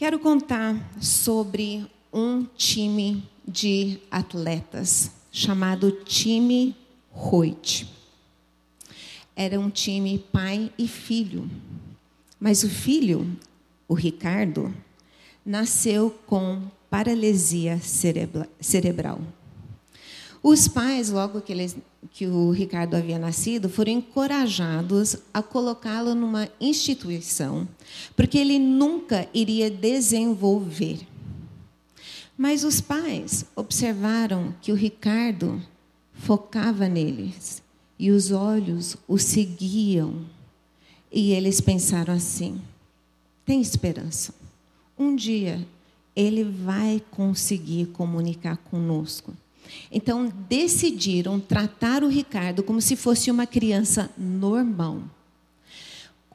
Quero contar sobre um time de atletas chamado Time Hoyt. Era um time pai e filho. Mas o filho, o Ricardo, nasceu com paralisia cerebral. Os pais, logo que, eles, que o Ricardo havia nascido, foram encorajados a colocá-lo numa instituição, porque ele nunca iria desenvolver. Mas os pais observaram que o Ricardo focava neles e os olhos o seguiam. E eles pensaram assim: tem esperança. Um dia ele vai conseguir comunicar conosco. Então, decidiram tratar o Ricardo como se fosse uma criança normal.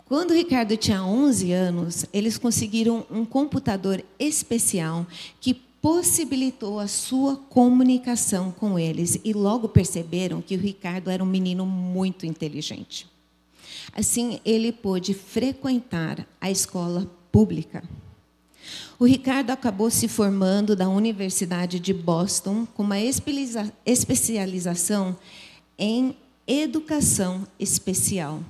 Quando o Ricardo tinha 11 anos, eles conseguiram um computador especial que possibilitou a sua comunicação com eles e logo perceberam que o Ricardo era um menino muito inteligente. Assim, ele pôde frequentar a escola pública. O Ricardo acabou se formando da Universidade de Boston com uma especialização em educação especial.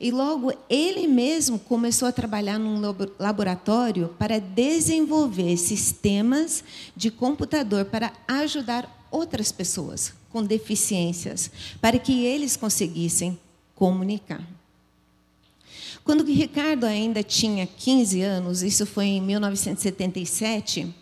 E logo ele mesmo começou a trabalhar num laboratório para desenvolver sistemas de computador para ajudar outras pessoas com deficiências, para que eles conseguissem comunicar. Quando Ricardo ainda tinha 15 anos, isso foi em 1977,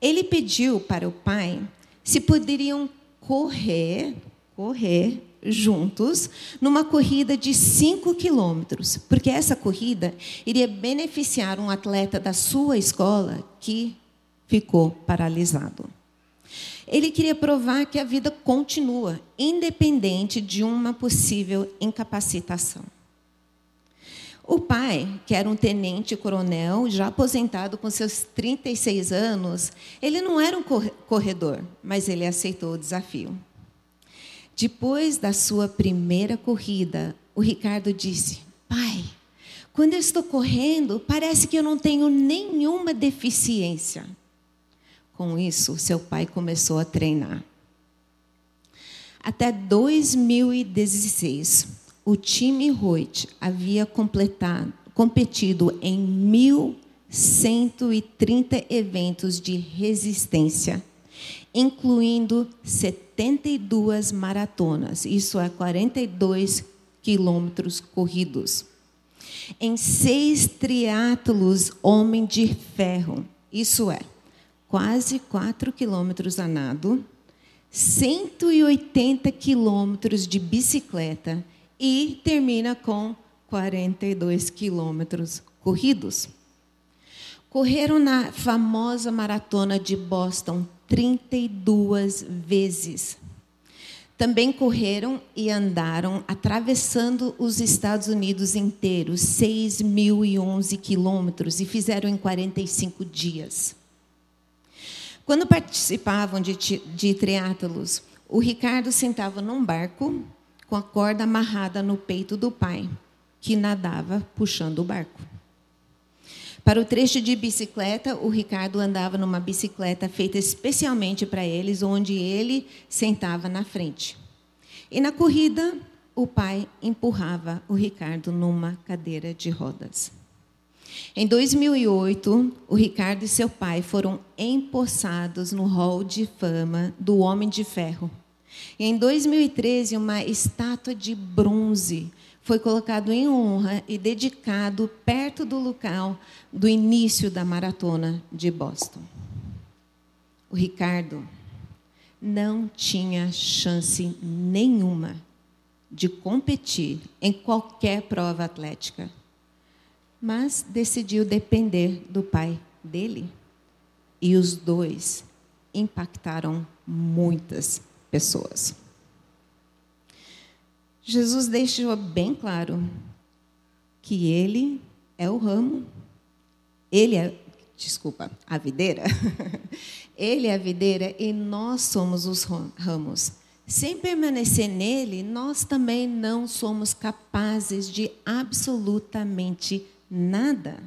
ele pediu para o pai se poderiam correr, correr juntos numa corrida de 5 quilômetros, porque essa corrida iria beneficiar um atleta da sua escola que ficou paralisado. Ele queria provar que a vida continua, independente de uma possível incapacitação. O pai, que era um tenente-coronel, já aposentado com seus 36 anos, ele não era um corredor, mas ele aceitou o desafio. Depois da sua primeira corrida, o Ricardo disse: Pai, quando eu estou correndo, parece que eu não tenho nenhuma deficiência. Com isso, seu pai começou a treinar. Até 2016, o time Reut havia competido em 1.130 eventos de resistência, incluindo 72 maratonas, isso é 42 quilômetros corridos. Em seis triatlos homem de ferro, isso é, quase 4 quilômetros a nado, 180 quilômetros de bicicleta e termina com 42 quilômetros corridos. Correram na famosa maratona de Boston 32 vezes. Também correram e andaram atravessando os Estados Unidos inteiros, 6.011 quilômetros, e fizeram em 45 dias. Quando participavam de, de o Ricardo sentava num barco com a corda amarrada no peito do pai, que nadava puxando o barco. Para o trecho de bicicleta, o Ricardo andava numa bicicleta feita especialmente para eles, onde ele sentava na frente. E na corrida, o pai empurrava o Ricardo numa cadeira de rodas. Em 2008, o Ricardo e seu pai foram empossados no hall de fama do Homem de Ferro e em 2013, uma estátua de bronze foi colocado em honra e dedicado perto do local do início da maratona de Boston. O Ricardo não tinha chance nenhuma de competir em qualquer prova atlética, mas decidiu depender do pai dele. E os dois impactaram muitas pessoas. Jesus deixou bem claro que ele é o ramo, ele é, desculpa, a videira. ele é a videira e nós somos os ramos. Sem permanecer nele, nós também não somos capazes de absolutamente nada.